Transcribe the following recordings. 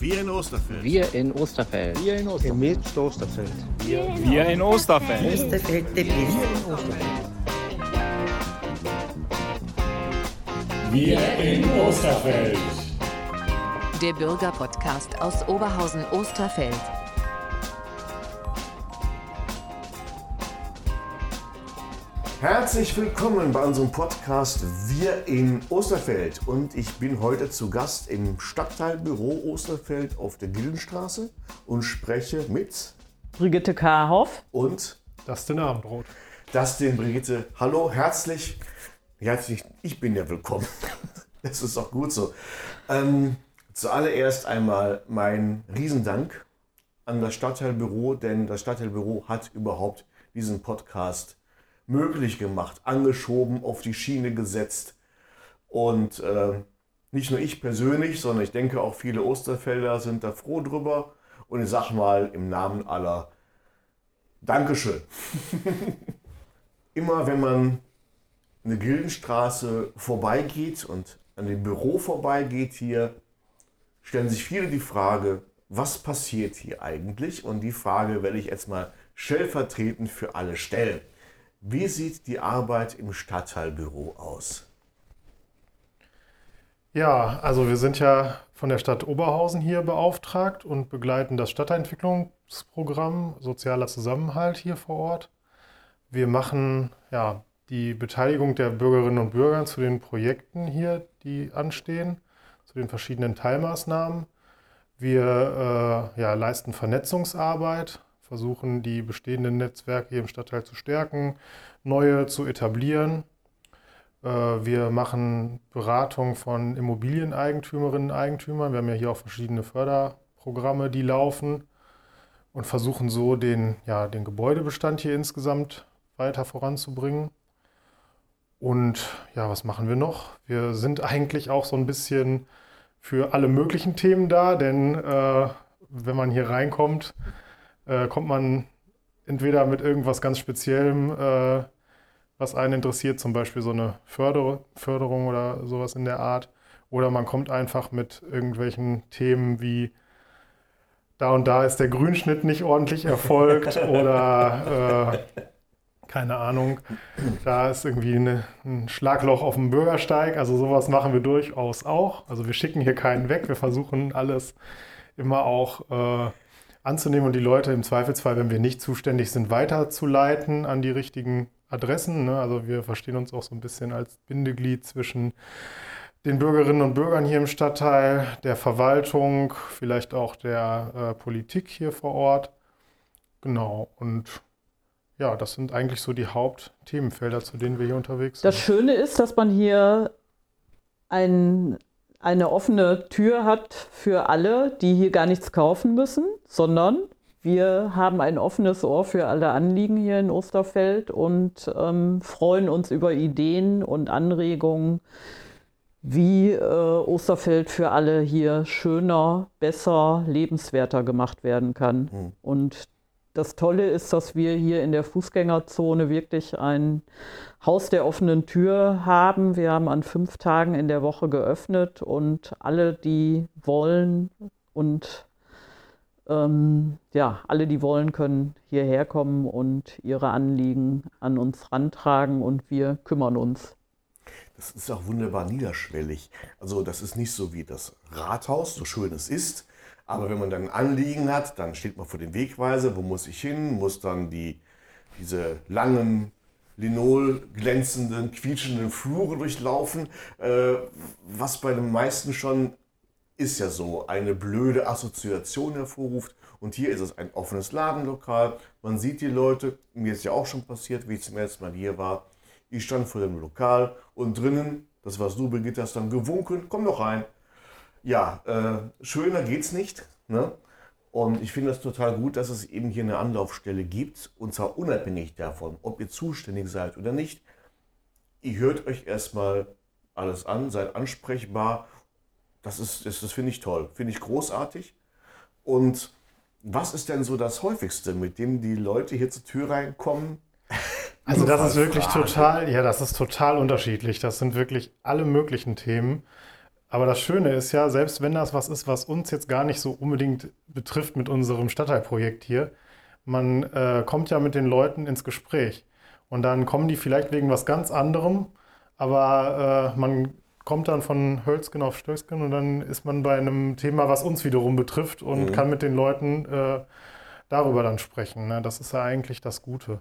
Wir in Osterfeld. Wir in Osterfeld. Wir in Osterfeld. Mit Osterfeld. Wir, Wir in Osterfeld. Osterfeld der Beste. Wir in Osterfeld. Der Bürgerpodcast aus Oberhausen-Osterfeld. Herzlich willkommen bei unserem Podcast Wir in Osterfeld. Und ich bin heute zu Gast im Stadtteilbüro Osterfeld auf der Gildenstraße und spreche mit Brigitte Karhoff und Dustin Abendroth. Dustin, Brigitte, hallo, herzlich, herzlich, ich bin ja willkommen. Das ist auch gut so. Ähm, zuallererst einmal mein Riesendank an das Stadtteilbüro, denn das Stadtteilbüro hat überhaupt diesen Podcast möglich gemacht, angeschoben, auf die Schiene gesetzt. Und äh, nicht nur ich persönlich, sondern ich denke auch viele Osterfelder sind da froh drüber. Und ich sage mal im Namen aller Dankeschön. Immer wenn man eine Gildenstraße vorbeigeht und an dem Büro vorbeigeht hier, stellen sich viele die Frage, was passiert hier eigentlich? Und die Frage werde ich jetzt mal stellvertretend für alle stellen. Wie sieht die Arbeit im Stadtteilbüro aus? Ja, also wir sind ja von der Stadt Oberhausen hier beauftragt und begleiten das Stadtentwicklungsprogramm Sozialer Zusammenhalt hier vor Ort. Wir machen ja die Beteiligung der Bürgerinnen und Bürger zu den Projekten hier, die anstehen, zu den verschiedenen Teilmaßnahmen. Wir äh, ja, leisten Vernetzungsarbeit, versuchen die bestehenden Netzwerke hier im Stadtteil zu stärken, neue zu etablieren. Äh, wir machen Beratung von Immobilieneigentümerinnen und Eigentümern. Wir haben ja hier auch verschiedene Förderprogramme, die laufen und versuchen so den, ja, den Gebäudebestand hier insgesamt weiter voranzubringen. Und ja, was machen wir noch? Wir sind eigentlich auch so ein bisschen für alle möglichen Themen da, denn äh, wenn man hier reinkommt, äh, kommt man entweder mit irgendwas ganz Speziellem, äh, was einen interessiert, zum Beispiel so eine Förder Förderung oder sowas in der Art, oder man kommt einfach mit irgendwelchen Themen wie da und da ist der Grünschnitt nicht ordentlich erfolgt oder äh, keine Ahnung, da ist irgendwie eine, ein Schlagloch auf dem Bürgersteig. Also sowas machen wir durchaus auch. Also wir schicken hier keinen weg. Wir versuchen alles immer auch äh, anzunehmen und die Leute im Zweifelsfall, wenn wir nicht zuständig sind, weiterzuleiten an die richtigen Adressen. Ne? Also wir verstehen uns auch so ein bisschen als Bindeglied zwischen den Bürgerinnen und Bürgern hier im Stadtteil, der Verwaltung, vielleicht auch der äh, Politik hier vor Ort. Genau. Und ja, das sind eigentlich so die Hauptthemenfelder, zu denen wir hier unterwegs sind. Das Schöne ist, dass man hier ein, eine offene Tür hat für alle, die hier gar nichts kaufen müssen, sondern wir haben ein offenes Ohr für alle Anliegen hier in Osterfeld und ähm, freuen uns über Ideen und Anregungen, wie äh, Osterfeld für alle hier schöner, besser, lebenswerter gemacht werden kann. Mhm. Und das Tolle ist, dass wir hier in der Fußgängerzone wirklich ein Haus der offenen Tür haben. Wir haben an fünf Tagen in der Woche geöffnet und alle, die wollen und ähm, ja, alle, die wollen, können hierher kommen und ihre Anliegen an uns rantragen und wir kümmern uns. Das ist auch wunderbar niederschwellig. Also das ist nicht so wie das Rathaus, so schön es ist, aber wenn man dann ein Anliegen hat, dann steht man vor dem Wegweiser, wo muss ich hin, muss dann die, diese langen, linol glänzenden, quietschenden Flure durchlaufen, äh, was bei den meisten schon ist ja so eine blöde Assoziation hervorruft. Und hier ist es ein offenes Ladenlokal. Man sieht die Leute. Mir ist ja auch schon passiert, wie ich zum ersten Mal hier war. Ich stand vor dem Lokal und drinnen, das warst du, Brigitte, hast dann gewunken. Komm doch rein ja, äh, schöner geht's nicht. Ne? Und ich finde das total gut, dass es eben hier eine Anlaufstelle gibt. Und zwar unabhängig davon, ob ihr zuständig seid oder nicht. Ihr hört euch erstmal alles an, seid ansprechbar. Das, ist, das, das finde ich toll, finde ich großartig. Und was ist denn so das häufigste, mit dem die Leute hier zur Tür reinkommen? Also das ist wirklich Frage. total, ja, das ist total unterschiedlich. Das sind wirklich alle möglichen Themen. Aber das Schöne ist ja, selbst wenn das was ist, was uns jetzt gar nicht so unbedingt betrifft mit unserem Stadtteilprojekt hier, man äh, kommt ja mit den Leuten ins Gespräch. Und dann kommen die vielleicht wegen was ganz anderem, aber äh, man kommt dann von Hölzgen auf Stößgen und dann ist man bei einem Thema, was uns wiederum betrifft und Mhm. kann mit den Leuten äh, darüber dann sprechen. Ne? Das ist ja eigentlich das Gute.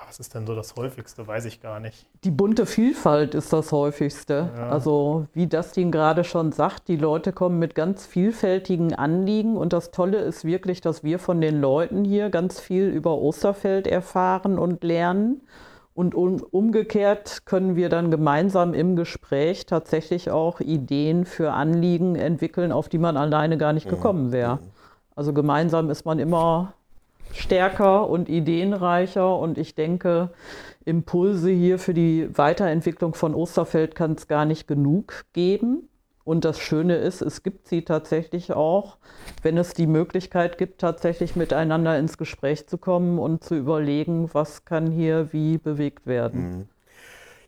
Aber Was ist denn so das häufigste? Weiß ich gar nicht. Die bunte Vielfalt ist das häufigste. Ja. Also wie Dustin gerade schon sagt, die Leute kommen mit ganz vielfältigen Anliegen und das Tolle ist wirklich, dass wir von den Leuten hier ganz viel über Osterfeld erfahren und lernen. Und um, umgekehrt können wir dann gemeinsam im Gespräch tatsächlich auch Ideen für Anliegen entwickeln, auf die man alleine gar nicht gekommen wäre. Also gemeinsam ist man immer stärker und ideenreicher und ich denke, Impulse hier für die Weiterentwicklung von Osterfeld kann es gar nicht genug geben. Und das Schöne ist, es gibt sie tatsächlich auch, wenn es die Möglichkeit gibt, tatsächlich miteinander ins Gespräch zu kommen und zu überlegen, was kann hier wie bewegt werden.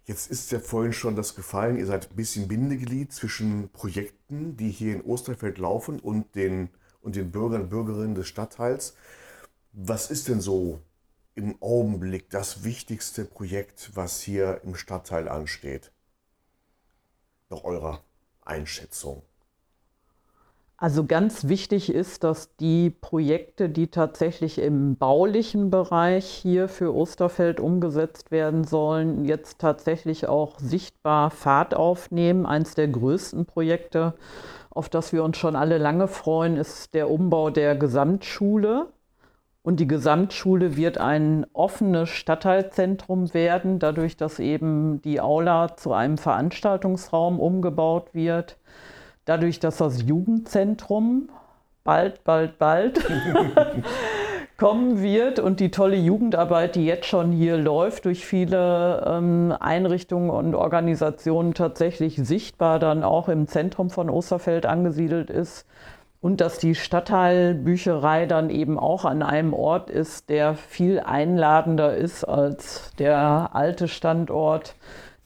Jetzt ist ja vorhin schon das gefallen, ihr seid ein bisschen Bindeglied zwischen Projekten, die hier in Osterfeld laufen und den, und den Bürgern und Bürgerinnen des Stadtteils. Was ist denn so im Augenblick das wichtigste Projekt, was hier im Stadtteil ansteht? Nach eurer Einschätzung. Also ganz wichtig ist, dass die Projekte, die tatsächlich im baulichen Bereich hier für Osterfeld umgesetzt werden sollen, jetzt tatsächlich auch sichtbar Fahrt aufnehmen. Eins der größten Projekte, auf das wir uns schon alle lange freuen, ist der Umbau der Gesamtschule. Und die Gesamtschule wird ein offenes Stadtteilzentrum werden, dadurch, dass eben die Aula zu einem Veranstaltungsraum umgebaut wird. Dadurch, dass das Jugendzentrum bald, bald, bald kommen wird und die tolle Jugendarbeit, die jetzt schon hier läuft, durch viele ähm, Einrichtungen und Organisationen tatsächlich sichtbar dann auch im Zentrum von Osterfeld angesiedelt ist. Und dass die Stadtteilbücherei dann eben auch an einem Ort ist, der viel einladender ist als der alte Standort.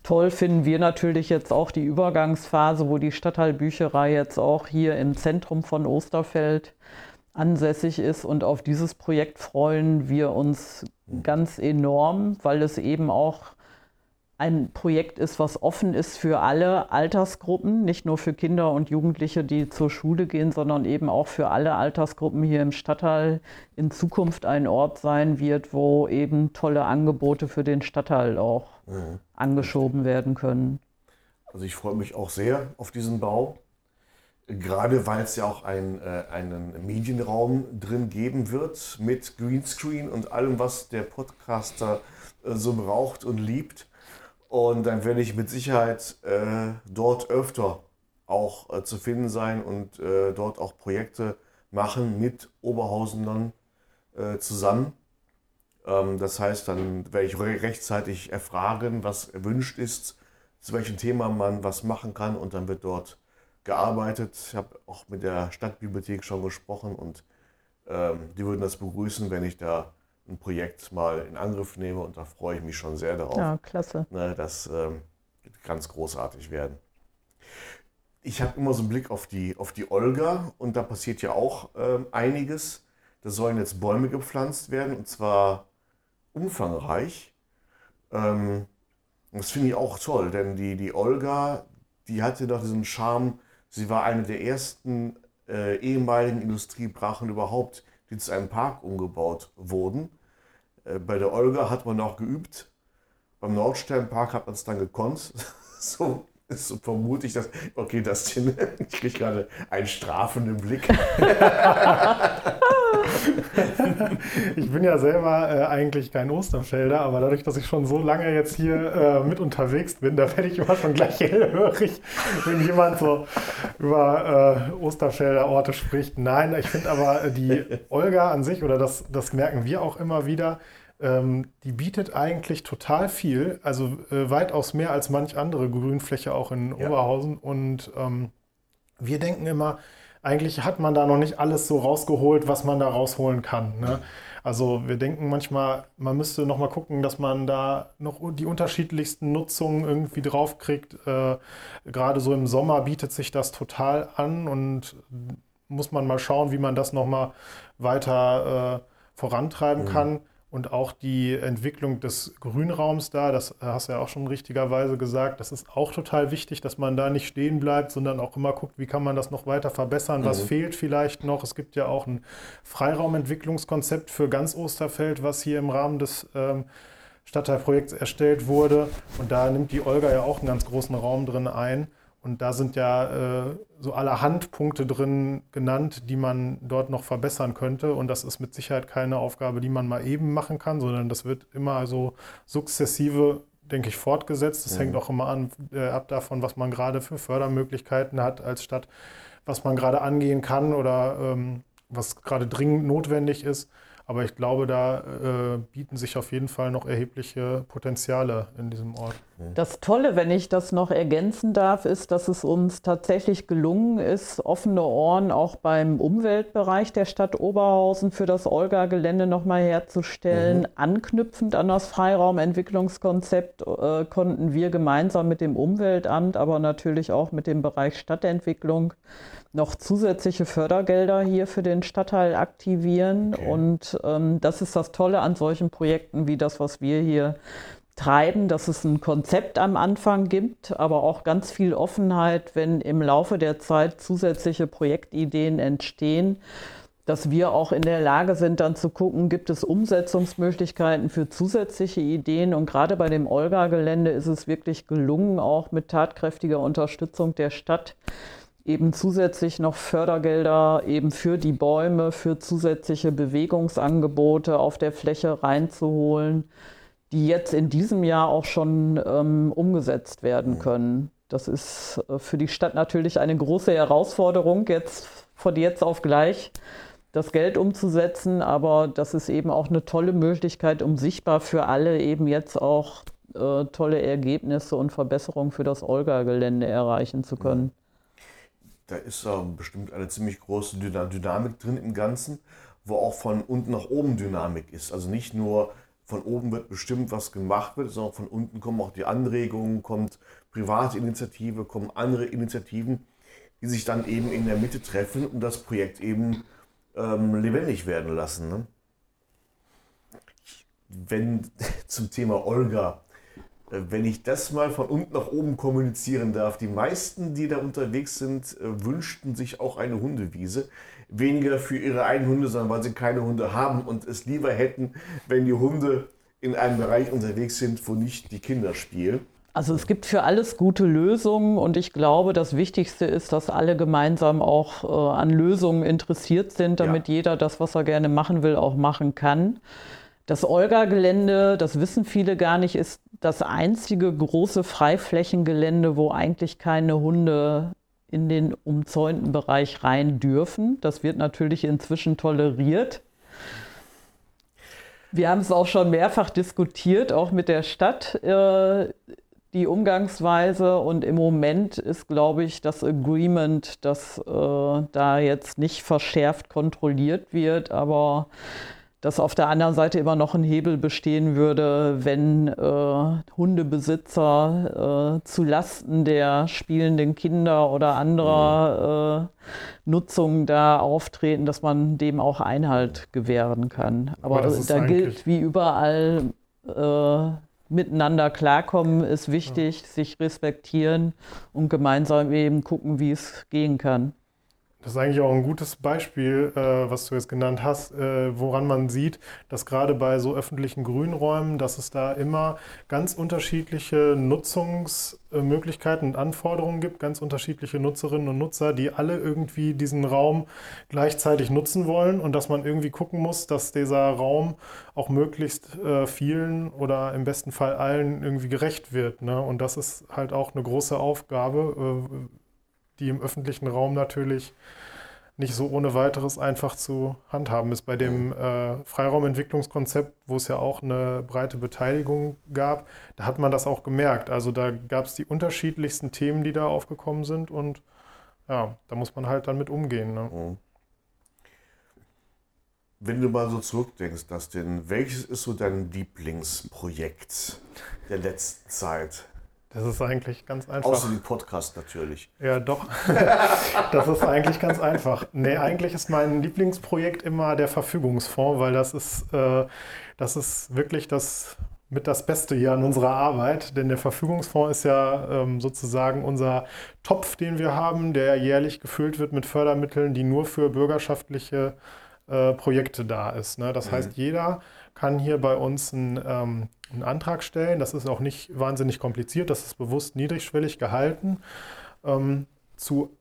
Toll finden wir natürlich jetzt auch die Übergangsphase, wo die Stadtteilbücherei jetzt auch hier im Zentrum von Osterfeld ansässig ist. Und auf dieses Projekt freuen wir uns ganz enorm, weil es eben auch ein Projekt ist, was offen ist für alle Altersgruppen, nicht nur für Kinder und Jugendliche, die zur Schule gehen, sondern eben auch für alle Altersgruppen hier im Stadtteil in Zukunft ein Ort sein wird, wo eben tolle Angebote für den Stadtteil auch angeschoben werden können. Also ich freue mich auch sehr auf diesen Bau. Gerade weil es ja auch ein, äh, einen Medienraum drin geben wird mit Greenscreen und allem, was der Podcaster äh, so braucht und liebt. Und dann werde ich mit Sicherheit äh, dort öfter auch äh, zu finden sein und äh, dort auch Projekte machen mit Oberhausenern äh, zusammen. Ähm, das heißt, dann werde ich re rechtzeitig erfragen, was erwünscht ist, zu welchem Thema man was machen kann und dann wird dort gearbeitet. Ich habe auch mit der Stadtbibliothek schon gesprochen und ähm, die würden das begrüßen, wenn ich da ein Projekt mal in Angriff nehme und da freue ich mich schon sehr darauf. Ja, klasse. Ne, das ähm, wird ganz großartig werden. Ich habe immer so einen Blick auf die, auf die Olga und da passiert ja auch ähm, einiges. Da sollen jetzt Bäume gepflanzt werden und zwar umfangreich. Ähm, das finde ich auch toll, denn die, die Olga, die hatte doch diesen Charme, sie war eine der ersten äh, ehemaligen Industriebrachen überhaupt, die zu einem Park umgebaut wurden. Äh, bei der Olga hat man auch geübt, beim Nordsternpark hat man es dann gekonnt. so, so vermute ich das. Okay, das ich kriege gerade einen strafenden Blick. Ich bin ja selber äh, eigentlich kein Osterfelder, aber dadurch, dass ich schon so lange jetzt hier äh, mit unterwegs bin, da werde ich immer schon gleich hellhörig, wenn jemand so über äh, Osterfelder Orte spricht. Nein, ich finde aber die Olga an sich, oder das, das merken wir auch immer wieder, ähm, die bietet eigentlich total viel, also äh, weitaus mehr als manch andere Grünfläche auch in Ja. Oberhausen. Und ähm, wir denken immer, eigentlich hat man da noch nicht alles so rausgeholt, was man da rausholen kann. Ne? Also wir denken manchmal, man müsste noch mal gucken, dass man da noch die unterschiedlichsten Nutzungen irgendwie draufkriegt. Äh, Gerade so im Sommer bietet sich das total an und muss man mal schauen, wie man das noch mal weiter äh, vorantreiben mhm. kann und auch die Entwicklung des Grünraums da, das hast du ja auch schon richtigerweise gesagt, das ist auch total wichtig, dass man da nicht stehen bleibt, sondern auch immer guckt, wie kann man das noch weiter verbessern, was mhm. fehlt vielleicht noch. Es gibt ja auch ein Freiraumentwicklungskonzept für ganz Osterfeld, was hier im Rahmen des ähm, Stadtteilprojekts erstellt wurde. Und da nimmt die Olga ja auch einen ganz großen Raum drin ein. Und da sind ja äh, so allerhand Punkte drin genannt, die man dort noch verbessern könnte. Und das ist mit Sicherheit keine Aufgabe, die man mal eben machen kann, sondern das wird immer so sukzessive, denke ich, fortgesetzt. Das mhm. hängt auch immer an, äh, ab davon, was man gerade für Fördermöglichkeiten hat als Stadt, was man gerade angehen kann oder ähm, was gerade dringend notwendig ist. Aber ich glaube, da äh, bieten sich auf jeden Fall noch erhebliche Potenziale in diesem Ort. Das Tolle, wenn ich das noch ergänzen darf, ist, dass es uns tatsächlich gelungen ist, offene Ohren auch beim Umweltbereich der Stadt Oberhausen für das Olga-Gelände nochmal herzustellen. Mhm. Anknüpfend an das Freiraumentwicklungskonzept äh, konnten wir gemeinsam mit dem Umweltamt, aber natürlich auch mit dem Bereich Stadtentwicklung noch zusätzliche Fördergelder hier für den Stadtteil aktivieren. Okay. Und ähm, das ist das Tolle an solchen Projekten wie das, was wir hier treiben, dass es ein Konzept am Anfang gibt, aber auch ganz viel Offenheit, wenn im Laufe der Zeit zusätzliche Projektideen entstehen, dass wir auch in der Lage sind, dann zu gucken, gibt es Umsetzungsmöglichkeiten für zusätzliche Ideen. Und gerade bei dem Olga-Gelände ist es wirklich gelungen, auch mit tatkräftiger Unterstützung der Stadt eben zusätzlich noch Fördergelder eben für die Bäume, für zusätzliche Bewegungsangebote auf der Fläche reinzuholen, die jetzt in diesem Jahr auch schon ähm, umgesetzt werden mhm. können. Das ist äh, für die Stadt natürlich eine große Herausforderung, jetzt von jetzt auf gleich das Geld umzusetzen, aber das ist eben auch eine tolle Möglichkeit, um sichtbar für alle eben jetzt auch äh, tolle Ergebnisse und Verbesserungen für das Olga-Gelände erreichen zu können da ist äh, bestimmt eine ziemlich große Dynamik drin im Ganzen, wo auch von unten nach oben Dynamik ist. Also nicht nur von oben wird bestimmt, was gemacht wird, sondern von unten kommen auch die Anregungen, kommt private Initiative, kommen andere Initiativen, die sich dann eben in der Mitte treffen und das Projekt eben ähm, lebendig werden lassen. Ne? Wenn zum Thema Olga äh, wenn ich das mal von unten nach oben kommunizieren darf, die meisten, die da unterwegs sind, äh, wünschten sich auch eine Hundewiese. Weniger für ihre eigenen Hunde, sondern weil sie keine Hunde haben und es lieber hätten, wenn die Hunde in einem Bereich unterwegs sind, wo nicht die Kinder spielen. Also es gibt für alles gute Lösungen und ich glaube, das Wichtigste ist, dass alle gemeinsam auch äh, an Lösungen interessiert sind, damit ja. jeder das, was er gerne machen will, auch machen kann. Das Olga-Gelände, das wissen viele gar nicht, ist das einzige große Freiflächengelände, wo eigentlich keine Hunde in den umzäunten Bereich rein dürfen. Das wird natürlich inzwischen toleriert. Wir haben es auch schon mehrfach diskutiert, auch mit der Stadt, äh, die Umgangsweise. Und im Moment ist, glaube ich, das Agreement, dass äh, da jetzt nicht verschärft kontrolliert wird. Aber dass auf der anderen Seite immer noch ein Hebel bestehen würde, wenn äh, Hundebesitzer äh, zu Lasten der spielenden Kinder oder anderer äh, Nutzungen da auftreten, dass man dem auch Einhalt gewähren kann. Aber, Aber da gilt wie überall, äh, miteinander klarkommen ist wichtig, ja. sich respektieren und gemeinsam eben gucken, wie es gehen kann. Das ist eigentlich auch ein gutes Beispiel, äh, was du jetzt genannt hast, äh, woran man sieht, dass gerade bei so öffentlichen Grünräumen, dass es da immer ganz unterschiedliche Nutzungsmöglichkeiten und Anforderungen gibt, ganz unterschiedliche Nutzerinnen und Nutzer, die alle irgendwie diesen Raum gleichzeitig nutzen wollen und dass man irgendwie gucken muss, dass dieser Raum auch möglichst äh, vielen oder im besten Fall allen irgendwie gerecht wird. Ne? Und das ist halt auch eine große Aufgabe äh, die im öffentlichen Raum natürlich nicht so ohne weiteres einfach zu handhaben ist. Bei dem äh, Freiraumentwicklungskonzept, wo es ja auch eine breite Beteiligung gab, da hat man das auch gemerkt. Also da gab es die unterschiedlichsten Themen, die da aufgekommen sind und ja, da muss man halt dann mit umgehen. Ne? Mhm. Wenn du mal so zurückdenkst, Dustin, welches ist so dein Lieblingsprojekt der letzten Zeit? Das ist eigentlich ganz einfach. Außer dem Podcast natürlich. Ja, doch. das ist eigentlich ganz einfach. Nee, eigentlich ist mein Lieblingsprojekt immer der Verfügungsfonds, weil das ist, äh, das ist wirklich das mit das Beste hier an unserer Arbeit, denn der Verfügungsfonds ist ja ähm, sozusagen unser Topf, den wir haben, der jährlich gefüllt wird mit Fördermitteln, die nur für bürgerschaftliche äh, Projekte da ist. Ne? Das mhm. heißt, jeder kann hier bei uns einen, ähm, einen, Antrag stellen. Das ist auch nicht wahnsinnig kompliziert, das ist bewusst niedrigschwellig gehalten ähm, zu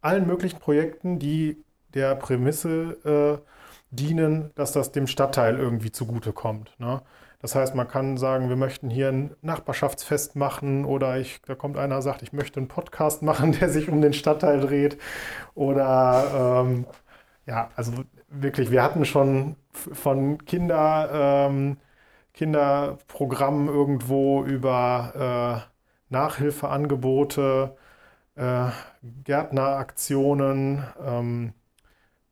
allen möglichen Projekten, die der Prämisse äh, dienen, dass das dem Stadtteil irgendwie zugutekommt. Ne? Das heißt, man kann sagen, wir möchten hier ein Nachbarschaftsfest machen oder ich, da kommt einer, sagt, ich möchte einen Podcast machen, der sich um den Stadtteil dreht. Oder ähm, ja, also wirklich, wir hatten schon von Kinder, ähm, Kinderprogrammen irgendwo über äh, Nachhilfeangebote, äh, Gärtneraktionen, ähm,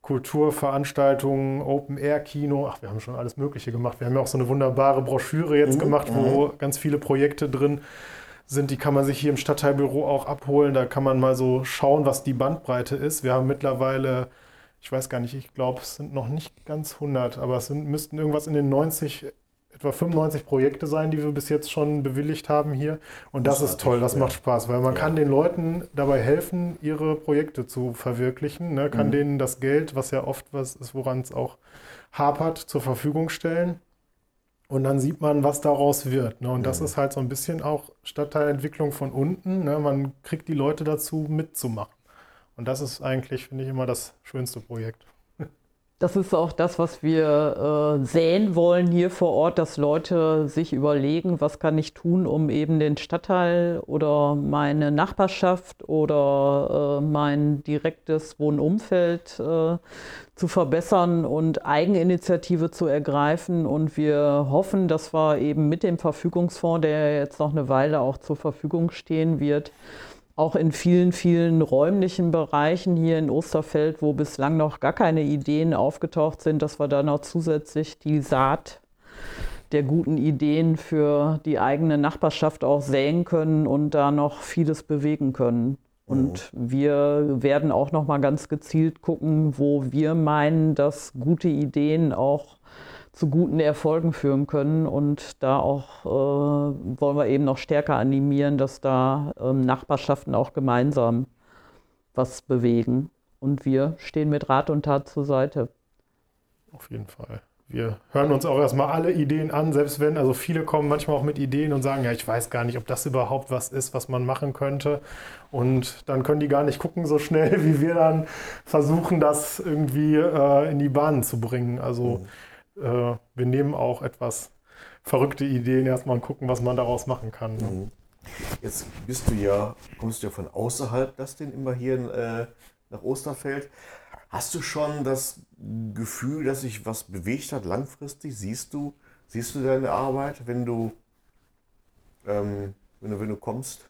Kulturveranstaltungen, Open-Air-Kino. Ach, wir haben schon alles Mögliche gemacht. Wir haben ja auch so eine wunderbare Broschüre jetzt mhm. gemacht, wo mhm. ganz viele Projekte drin sind. Die kann man sich hier im Stadtteilbüro auch abholen. Da kann man mal so schauen, was die Bandbreite ist. Wir haben mittlerweile ich weiß gar nicht, ich glaube, es sind noch nicht ganz 100, aber es sind, müssten irgendwas in den 90, etwa 95 Projekte sein, die wir bis jetzt schon bewilligt haben hier. Und das, das ist toll, das ja. macht Spaß, weil man ja. kann den Leuten dabei helfen, ihre Projekte zu verwirklichen, ne? kann mhm. denen das Geld, was ja oft was ist, woran es auch hapert, zur Verfügung stellen. Und dann sieht man, was daraus wird. Ne? Und mhm. das ist halt so ein bisschen auch Stadtteilentwicklung von unten. Ne? Man kriegt die Leute dazu, mitzumachen. Und das ist eigentlich, finde ich, immer das schönste Projekt. Das ist auch das, was wir äh, sehen wollen hier vor Ort, dass Leute sich überlegen, was kann ich tun, um eben den Stadtteil oder meine Nachbarschaft oder äh, mein direktes Wohnumfeld äh, zu verbessern und Eigeninitiative zu ergreifen. Und wir hoffen, dass wir eben mit dem Verfügungsfonds, der jetzt noch eine Weile auch zur Verfügung stehen wird, auch in vielen, vielen räumlichen Bereichen hier in Osterfeld, wo bislang noch gar keine Ideen aufgetaucht sind, dass wir da noch zusätzlich die Saat der guten Ideen für die eigene Nachbarschaft auch säen können und da noch vieles bewegen können. Und mhm. wir werden auch noch mal ganz gezielt gucken, wo wir meinen, dass gute Ideen auch zu guten Erfolgen führen können. Und da auch äh, wollen wir eben noch stärker animieren, dass da äh, Nachbarschaften auch gemeinsam was bewegen. Und wir stehen mit Rat und Tat zur Seite. Auf jeden Fall. Wir hören uns auch erstmal alle Ideen an, selbst wenn, also viele kommen manchmal auch mit Ideen und sagen, ja, ich weiß gar nicht, ob das überhaupt was ist, was man machen könnte. Und dann können die gar nicht gucken so schnell, wie wir dann versuchen, das irgendwie äh, in die Bahnen zu bringen. Also mhm äh, wir nehmen auch etwas verrückte Ideen erstmal und gucken, was man daraus machen kann. Ne? Mhm. Jetzt bist du ja, kommst du ja von außerhalb, das denn immer hier äh, nach Osterfeld. Hast du schon das Gefühl, dass sich was bewegt hat langfristig? Siehst du, siehst du deine Arbeit, wenn du, ähm, wenn du, wenn du kommst?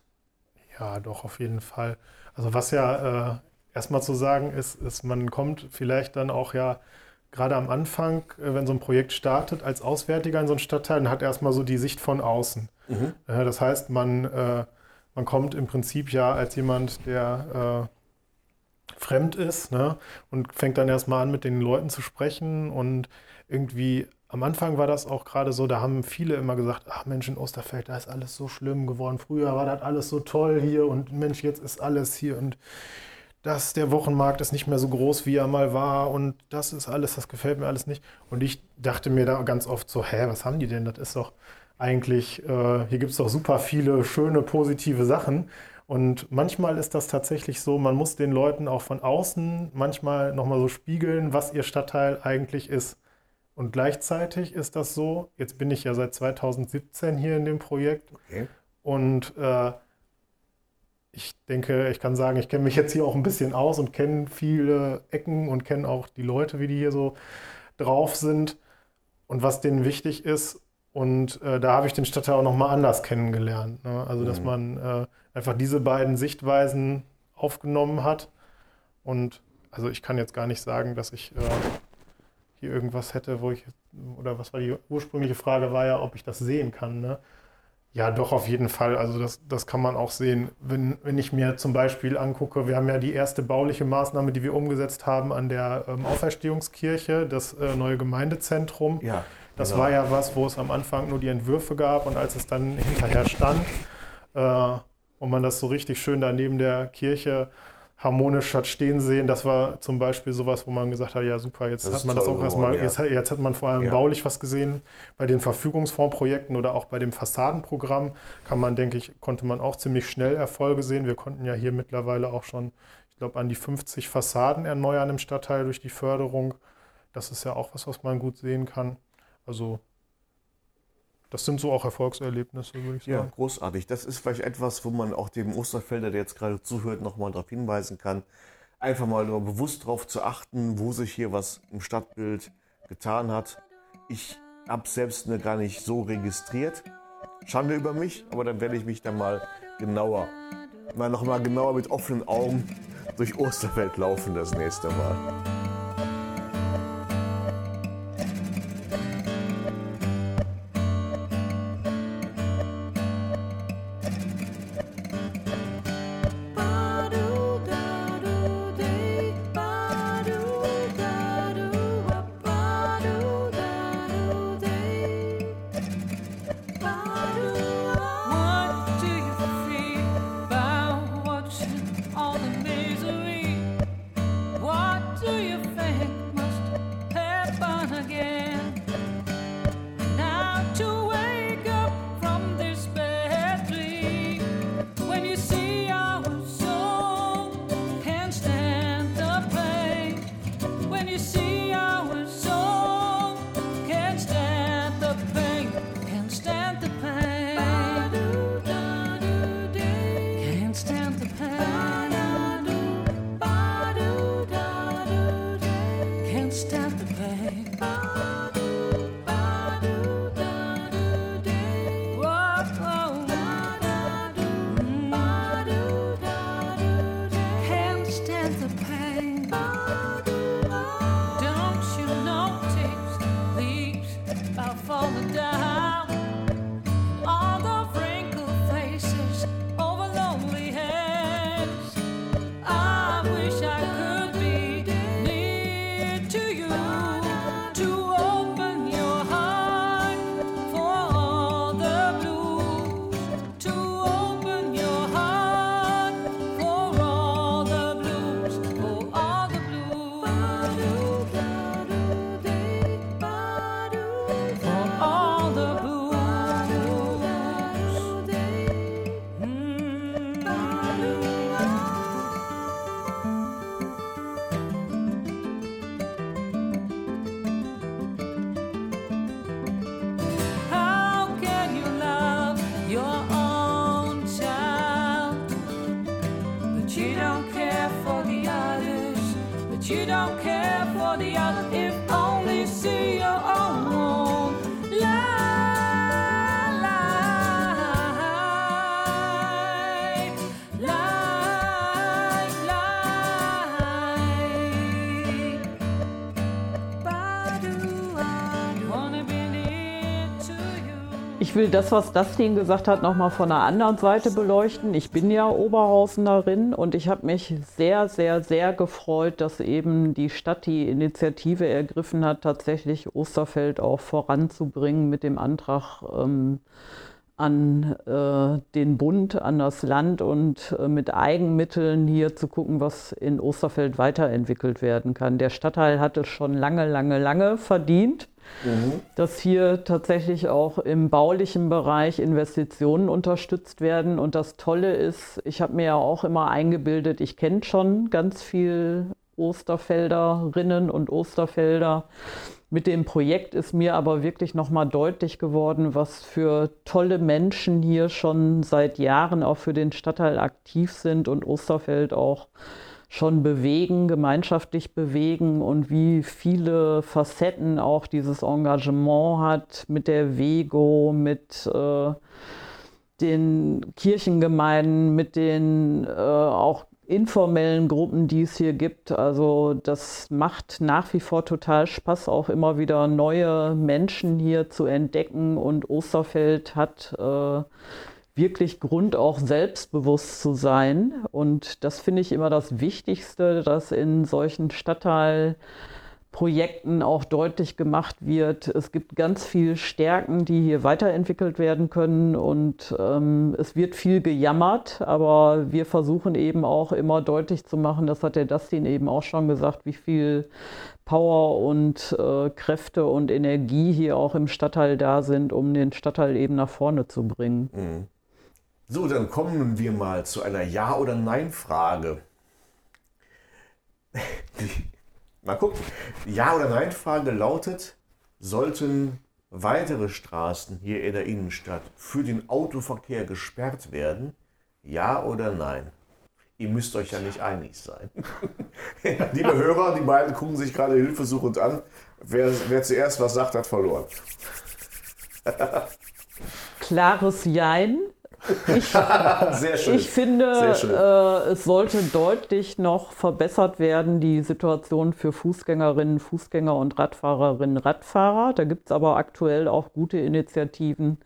Ja, doch, auf jeden Fall. Also was ja äh, erstmal zu sagen ist, ist, man kommt vielleicht dann auch ja gerade am Anfang, äh, wenn so ein Projekt startet, als Auswärtiger in so einen Stadtteil, dann hat erstmal so die Sicht von außen. Mhm. Das heißt, man, äh, man kommt im Prinzip ja als jemand, der äh, fremd ist ne? und fängt dann erstmal an, mit den Leuten zu sprechen. Und irgendwie am Anfang war das auch gerade so, da haben viele immer gesagt, ach Mensch, in Osterfeld, da ist alles so schlimm geworden. Früher war das alles so toll hier und Mensch, jetzt ist alles hier und dass der Wochenmarkt ist nicht mehr so groß, wie er mal war und das ist alles, das gefällt mir alles nicht. Und ich dachte mir da ganz oft so, hä, was haben die denn? Das ist doch eigentlich, äh, hier gibt es doch super viele schöne, positive Sachen. Und manchmal ist das tatsächlich so, man muss den Leuten auch von außen manchmal nochmal so spiegeln, was ihr Stadtteil eigentlich ist. Und gleichzeitig ist das so, jetzt bin ich ja seit 2017 hier in dem Projekt okay. und äh, ich denke, ich kann sagen, ich kenne mich jetzt hier auch ein bisschen aus und kenne viele Ecken und kenne auch die Leute, wie die hier so drauf sind und was denen wichtig ist. Und äh, da habe ich den Stadtteil auch nochmal anders kennengelernt. Ne? Also, dass mhm. man äh, einfach diese beiden Sichtweisen aufgenommen hat Und also ich kann jetzt gar nicht sagen, dass ich äh, hier irgendwas hätte, wo ich, oder was war die ursprüngliche Frage, war ja, ob ich das sehen kann. Ne? Ja, doch, auf jeden Fall. Also das, das kann man auch sehen. Wenn, wenn ich mir zum Beispiel angucke, wir haben ja die erste bauliche Maßnahme, die wir umgesetzt haben an der ähm, Auferstehungskirche, das äh, neue Gemeindezentrum. Ja, Das genau. war ja was, wo es am Anfang nur die Entwürfe gab und als es dann hinterher stand äh, und man das so richtig schön da neben der Kirche harmonisch hat stehen sehen, das war zum Beispiel sowas, wo man gesagt hat, ja super, jetzt Das hat man das auch erstmal, ja. jetzt, hat- jetzt hat man vor allem Ja. baulich was gesehen. Bei den Verfügungsfondsprojekten oder auch bei dem Fassadenprogramm kann man, denke ich, konnte man auch ziemlich schnell Erfolge sehen. Wir konnten ja hier mittlerweile auch schon, ich glaube, an die 50 Fassaden erneuern im Stadtteil durch die Förderung. Das ist ja auch was, was man gut sehen kann. Also das sind so auch Erfolgserlebnisse, würde ich Ja, sagen. großartig. Das ist vielleicht etwas, wo man auch dem Osterfelder, der jetzt gerade zuhört, nochmal darauf hinweisen kann. Einfach mal nur bewusst darauf zu achten, wo sich hier was im Stadtbild getan hat. Ich habe selbst mir gar nicht so registriert. Schande über mich, aber dann werde ich mich dann mal genauer, mal noch mal genauer mit offenen Augen durch Osterfeld laufen das nächste Mal. Will das, was Dustin gesagt hat, nochmal von der anderen Seite beleuchten. Ich bin ja Oberhausenerin und ich habe mich sehr, sehr, sehr gefreut, dass eben die Stadt die Initiative ergriffen hat, tatsächlich Osterfeld auch voranzubringen mit dem Antrag ähm, an äh, den Bund, an das Land und äh, mit Eigenmitteln hier zu gucken, was in Osterfeld weiterentwickelt werden kann. Der Stadtteil hat es schon lange, lange, lange verdient dass hier tatsächlich auch im baulichen Bereich Investitionen unterstützt werden. Und das Tolle ist, ich habe mir ja auch immer eingebildet, ich kenne schon ganz viel Osterfelderinnen und Osterfelder. Mit dem Projekt ist mir aber wirklich nochmal deutlich geworden, was für tolle Menschen hier schon seit Jahren auch für den Stadtteil aktiv sind und Osterfeld auch schon bewegen, gemeinschaftlich bewegen und wie viele Facetten auch dieses Engagement hat mit der Vego, mit äh, den Kirchengemeinden, mit den äh, auch informellen Gruppen, die es hier gibt. Also das macht nach wie vor total Spaß, auch immer wieder neue Menschen hier zu entdecken. Und Osterfeld hat äh, wirklich Grund, auch selbstbewusst zu sein. Und das finde ich immer das Wichtigste, dass in solchen Stadtteilprojekten auch deutlich gemacht wird, es gibt ganz viele Stärken, die hier weiterentwickelt werden können und ähm, es wird viel gejammert, aber wir versuchen eben auch immer deutlich zu machen, das hat der Dustin eben auch schon gesagt, wie viel Power und äh, Kräfte und Energie hier auch im Stadtteil da sind, um den Stadtteil eben nach vorne zu bringen. So, dann kommen wir mal zu einer Ja- oder Nein-Frage. mal gucken. Ja- oder Nein-Frage lautet, sollten weitere Straßen hier in der Innenstadt für den Autoverkehr gesperrt werden? Ja oder nein? Ihr müsst euch ja nicht einig sein. Liebe Hörer, die beiden gucken sich gerade hilfesuchend an. Wer, wer zuerst was sagt, hat verloren. Klares Jein. Ich, Sehr schön. ich finde, Sehr schön. äh, es sollte deutlich noch verbessert werden, die Situation für Fußgängerinnen, Fußgänger und Radfahrerinnen, Radfahrer. Da gibt es aber aktuell auch gute Initiativen,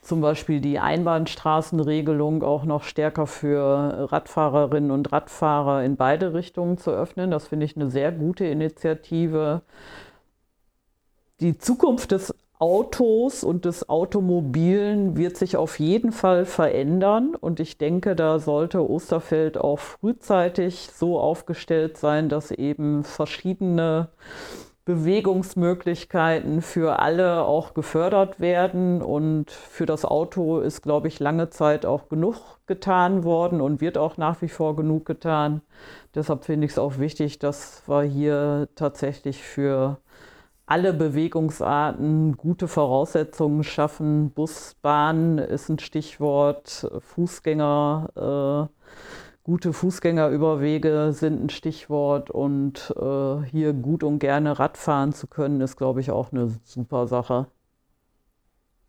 zum Beispiel die Einbahnstraßenregelung auch noch stärker für Radfahrerinnen und Radfahrer in beide Richtungen zu öffnen. Das finde ich eine sehr gute Initiative. Die Zukunft des Autos und des Automobilen wird sich auf jeden Fall verändern und ich denke, da sollte Osterfeld auch frühzeitig so aufgestellt sein, dass eben verschiedene Bewegungsmöglichkeiten für alle auch gefördert werden und für das Auto ist, glaube ich, lange Zeit auch genug getan worden und wird auch nach wie vor genug getan. Deshalb finde ich es auch wichtig, dass wir hier tatsächlich für alle Bewegungsarten gute Voraussetzungen schaffen. Bus, Bahn ist ein Stichwort, Fußgänger, äh, gute Fußgängerüberwege sind ein Stichwort und äh, hier gut und gerne Radfahren zu können, ist, glaube ich, auch eine super Sache.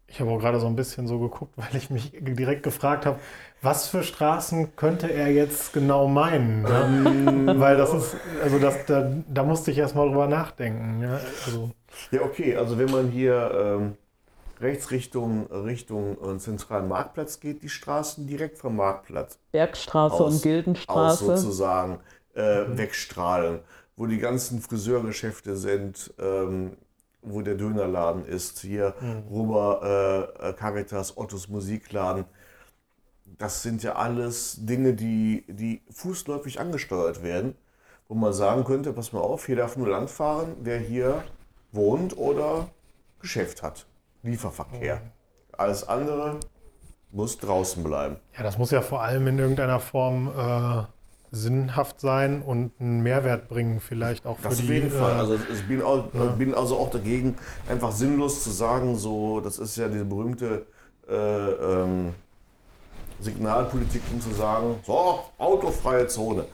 Ich habe auch gerade so ein bisschen so geguckt, weil ich mich direkt gefragt habe, was für Straßen könnte er jetzt genau meinen? Ne? weil das ist, also das, da, da musste ich erst mal drüber nachdenken. Ja? Also, Ja, okay, also wenn man hier ähm, rechts Richtung, Richtung äh, zentralen Marktplatz geht, die Straßen direkt vom Marktplatz Bergstraße aus, und Gildenstraße. aus sozusagen äh, wegstrahlen, wo die ganzen Friseurgeschäfte sind, ähm, wo der Dönerladen ist, hier rüber äh, äh, Caritas, Ottos Musikladen. Das sind ja alles Dinge, die, die fußläufig angesteuert werden, wo man sagen könnte, pass mal auf, hier darf nur Land fahren, wer hier wohnt oder Geschäft hat. Lieferverkehr. Alles andere muss draußen bleiben. ja, das muss ja vor allem in irgendeiner Form äh, sinnhaft sein und einen Mehrwert bringen, vielleicht auch für Das die. auf jeden Fall. äh, Also ich bin, auch, bin also auch dagegen, einfach sinnlos zu sagen, so, das ist ja diese berühmte äh, ähm, Signalpolitik, um zu sagen, so, autofreie Zone.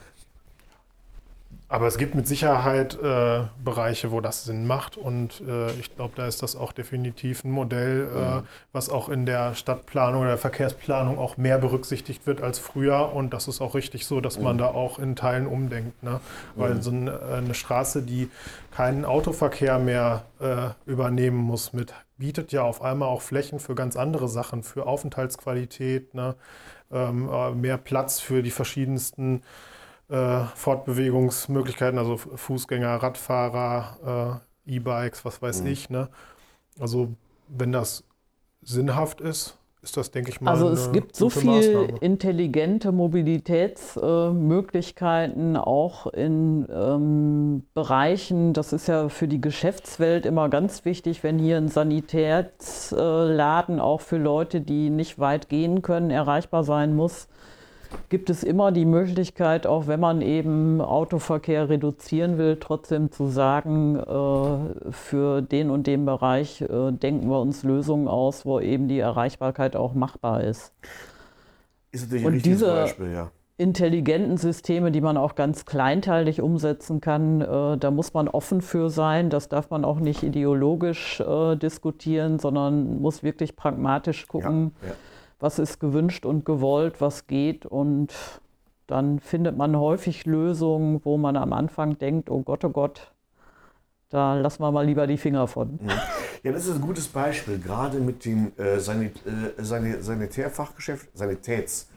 Aber es gibt mit Sicherheit äh, Bereiche, wo das Sinn macht. Und äh, ich glaube, da ist das auch definitiv ein Modell, äh, was auch in der Stadtplanung oder der Verkehrsplanung auch mehr berücksichtigt wird als früher. Und das ist auch richtig so, dass man da auch in Teilen umdenkt. Ne? Weil so eine, eine Straße, die keinen Autoverkehr mehr äh, übernehmen muss, mit, bietet ja auf einmal auch Flächen für ganz andere Sachen, für Aufenthaltsqualität, ne? ähm, äh, mehr Platz für die verschiedensten äh, Fortbewegungsmöglichkeiten, also Fu- Fußgänger, Radfahrer, äh, E-Bikes, was weiß ich. Ne? Also wenn das sinnhaft ist, ist das, denke ich mal, Also es eine gibt so gute viel Maßnahme. intelligente Mobilitätsmöglichkeiten auch in ähm, Bereichen. Das ist ja für die Geschäftswelt immer ganz wichtig, wenn hier ein Sanitätsladen auch für Leute, die nicht weit gehen können, erreichbar sein muss. Gibt es immer die Möglichkeit, auch wenn man eben Autoverkehr reduzieren will, trotzdem zu sagen, äh, für den und den Bereich äh, denken wir uns Lösungen aus, wo eben die Erreichbarkeit auch machbar ist. Ist natürlich Und ein diese- Beispiel, ja. intelligenten Systeme, die man auch ganz kleinteilig umsetzen kann, äh, da muss man offen für sein. Das darf man auch nicht ideologisch äh, diskutieren, sondern muss wirklich pragmatisch gucken, ja, ja. Was ist gewünscht und gewollt, was geht und dann findet man häufig Lösungen, wo man am Anfang denkt, oh Gott, oh Gott, da lassen wir mal lieber die Finger von. Ja, das ist ein gutes Beispiel, gerade mit dem äh, Sanit äh, Sanit Sanitärfachgeschäft, Sanitäts,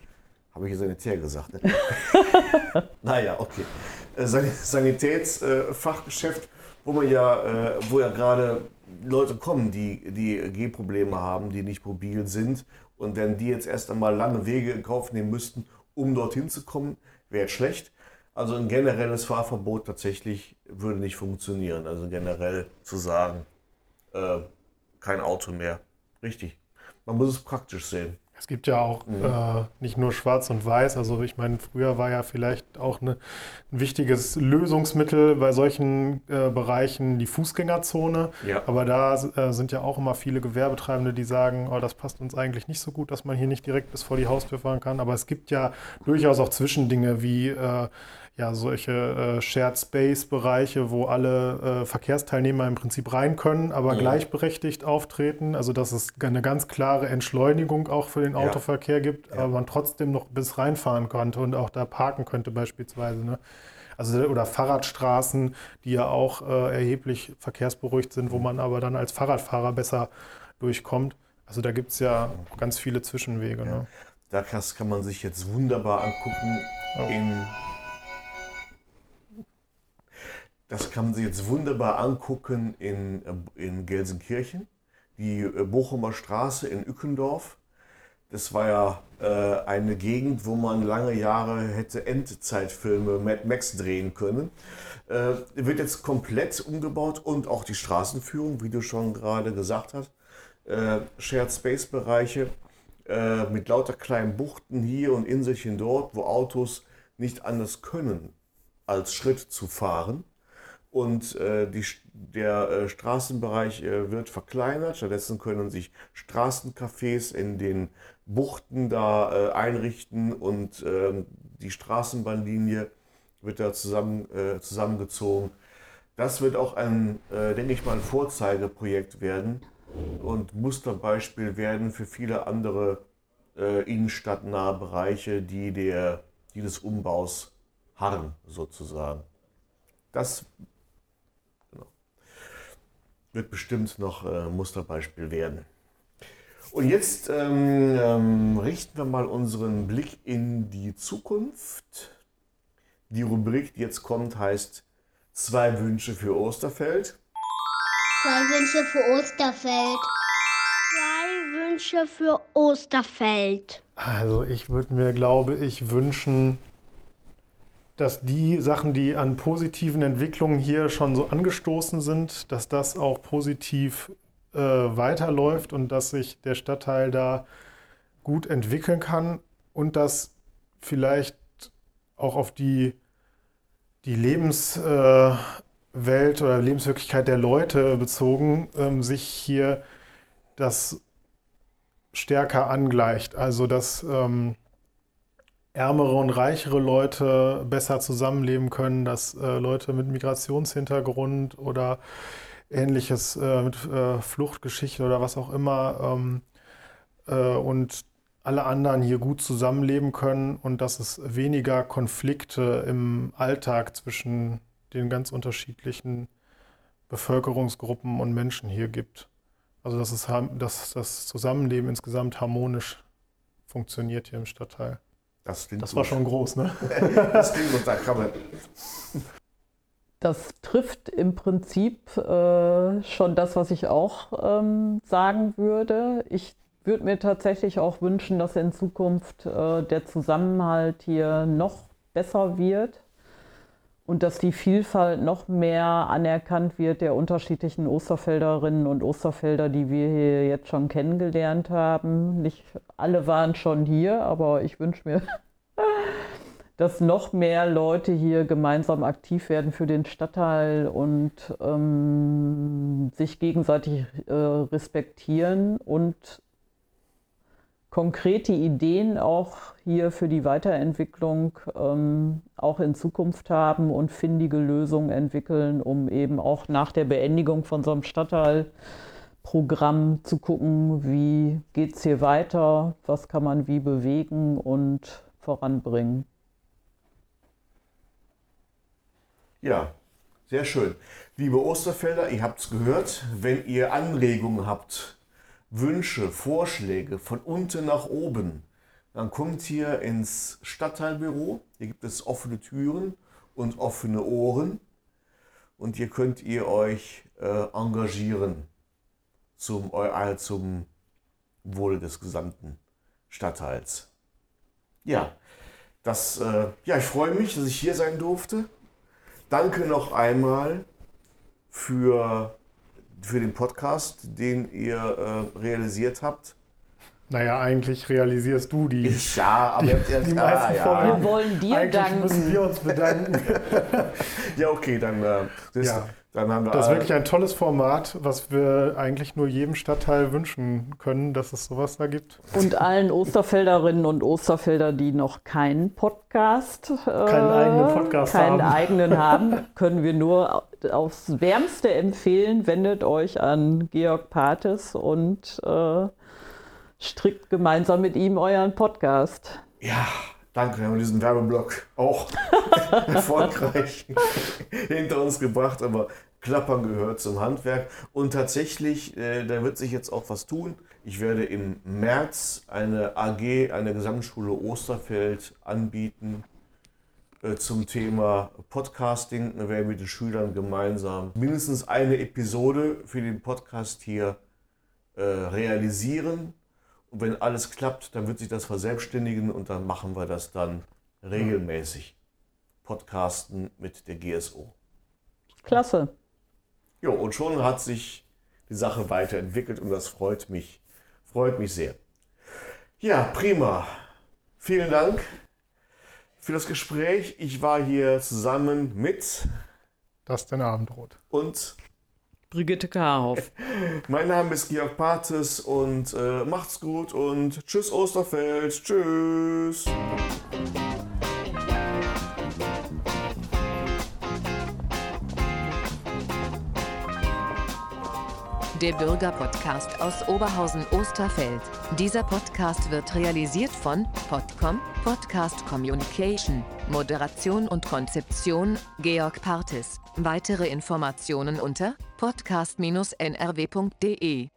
habe ich hier Sanitär gesagt, ne? naja, okay. Äh, San Sanitätsfachgeschäft, wo man ja, äh, wo ja gerade Leute kommen, die, die Gehprobleme haben, die nicht mobil sind und wenn die jetzt erst einmal lange Wege in Kauf nehmen müssten, um dorthin zu kommen, wäre jetzt schlecht. Also ein generelles Fahrverbot tatsächlich würde nicht funktionieren. Also generell zu sagen, äh, kein Auto mehr. Richtig. Man muss es praktisch sehen. Es gibt ja auch äh, nicht nur Schwarz und Weiß. Also ich meine, früher war ja vielleicht auch eine, ein wichtiges Lösungsmittel bei solchen äh, Bereichen die Fußgängerzone. Ja. Aber da äh, sind ja auch immer viele Gewerbetreibende, die sagen, oh, das passt uns eigentlich nicht so gut, dass man hier nicht direkt bis vor die Haustür fahren kann. Aber es gibt ja durchaus auch Zwischendinge wie äh, ja, solche äh, Shared Space-Bereiche, wo alle äh, Verkehrsteilnehmer im Prinzip rein können, aber Ja. gleichberechtigt auftreten. Also dass es eine ganz klare Entschleunigung auch für den Ja. Autoverkehr gibt, Ja. aber man trotzdem noch bis reinfahren konnte und auch da parken könnte beispielsweise. Ne? Also oder Fahrradstraßen, die ja auch äh, erheblich verkehrsberuhigt sind, wo man aber dann als Fahrradfahrer besser durchkommt. Also da gibt es ja ganz viele Zwischenwege. Ne? Da das kann man sich jetzt wunderbar angucken in. Das kann man sich jetzt wunderbar angucken in, äh, in Gelsenkirchen, die äh, Bochumer Straße in Ückendorf. Das war ja äh, eine Gegend, wo man lange Jahre hätte Endzeitfilme Mad Max drehen können. Äh, wird jetzt komplett umgebaut und auch die Straßenführung, wie du schon gerade gesagt hast. Äh, Shared Space Bereiche äh, mit lauter kleinen Buchten hier und Inselchen dort, wo Autos nicht anders können, als Schritt zu fahren. Und äh, die, der äh, Straßenbereich äh, wird verkleinert. Stattdessen können sich Straßencafés in den Buchten da äh, einrichten und ähm, die Straßenbahnlinie wird da zusammen, äh, zusammengezogen. Das wird auch ein, äh, denke ich mal, ein Vorzeigeprojekt werden und Musterbeispiel werden für viele andere innenstadtnahe Bereiche, die, der, die des Umbaus harren, sozusagen. Das wird bestimmt noch äh, Musterbeispiel werden. Und jetzt ähm, ähm, richten wir mal unseren Blick in die Zukunft. Die Rubrik, die jetzt kommt, heißt Zwei Wünsche für Osterfeld. Zwei Wünsche für Osterfeld. Zwei Wünsche für Osterfeld. Also ich würde mir, glaube ich, wünschen, dass die Sachen, die an positiven Entwicklungen hier schon so angestoßen sind, dass das auch positiv äh, weiterläuft und dass sich der Stadtteil da gut entwickeln kann und dass vielleicht auch auf die, die Lebenswelt äh, oder Lebenswirklichkeit der Leute bezogen ähm, sich hier das stärker angleicht. Also dass ähm, ärmere und reichere Leute besser zusammenleben können, dass äh, Leute mit Migrationshintergrund oder ähnliches äh, mit äh, Fluchtgeschichte oder was auch immer ähm, äh, und alle anderen hier gut zusammenleben können und dass es weniger Konflikte im Alltag zwischen den ganz unterschiedlichen Bevölkerungsgruppen und Menschen hier gibt. Also dass, es, dass das Zusammenleben insgesamt harmonisch funktioniert hier im Stadtteil. Das, klingt Das war schon groß, ne? Das klingt gut, da kann man. Das trifft im Prinzip äh, schon das, was ich auch ähm, sagen würde. Ich würde mir tatsächlich auch wünschen, dass in Zukunft äh, der Zusammenhalt hier noch besser wird und dass die Vielfalt noch mehr anerkannt wird der unterschiedlichen Osterfelderinnen und Osterfelder, die wir hier jetzt schon kennengelernt haben. Nicht alle waren schon hier, aber ich wünsche mir dass noch mehr Leute hier gemeinsam aktiv werden für den Stadtteil und ähm, sich gegenseitig äh, respektieren und konkrete Ideen auch hier für die Weiterentwicklung ähm, auch in Zukunft haben und findige Lösungen entwickeln, um eben auch nach der Beendigung von so einem Stadtteilprogramm zu gucken, wie geht es hier weiter, was kann man wie bewegen und voranbringen. Ja, sehr schön. Liebe Osterfelder, ihr habt es gehört. Wenn ihr Anregungen habt Wünsche, Vorschläge von unten nach oben, dann kommt hier ins Stadtteilbüro. Hier gibt es offene Türen und offene Ohren. Und hier könnt ihr euch äh, engagieren zum, äh, zum Wohle des gesamten Stadtteils. Ja, das, äh, ja, ich freue mich, dass ich hier sein durfte. Danke noch einmal für, für den Podcast, den ihr äh, realisiert habt. Naja, eigentlich realisierst du die. Ja, aber die, ihr habt ja- die ah, meisten ja. Vorwürfe. Wir wollen dir Eigentlich danken. müssen wir uns bedanken. Ja, okay, dann, äh, das, Ja. Dann haben wir. Das ist wirklich ein tolles Format, was wir eigentlich nur jedem Stadtteil wünschen können, dass es sowas da gibt. Und allen Osterfelderinnen und Osterfelder, die noch keinen Podcast, äh, Keinen eigenen Podcast keinen haben. eigenen haben, können wir nur aufs Wärmste empfehlen. Wendet euch an Georg Pates und äh, strickt gemeinsam mit ihm euren Podcast. Ja, danke, wir haben diesen Werbeblock auch erfolgreich hinter uns gebracht, aber Klappern gehört zum Handwerk. Und tatsächlich, äh, da wird sich jetzt auch was tun. Ich werde im März eine AG, eine Gesamtschule Osterfeld anbieten äh, zum Thema Podcasting. Da werden wir mit den Schülern gemeinsam mindestens eine Episode für den Podcast hier äh, realisieren. Und wenn alles klappt, dann wird sich das verselbstständigen und dann machen wir das dann regelmäßig. Podcasten mit der GSO. Klasse. Jo, und schon hat sich die Sache weiterentwickelt und das freut mich, freut mich sehr. Ja, prima. Vielen Dank für das Gespräch. Ich war hier zusammen mit Das den Abendrot. und Brigitte Karhoff. mein Name ist Georg Pates und äh, macht's gut und tschüss Osterfeld. Tschüss. Der Bürgerpodcast aus Oberhausen-Osterfeld. Dieser Podcast wird realisiert von Podcom Podcast Communication. Moderation und Konzeption Georg Partis. Weitere Informationen unter podcast-nrw.de.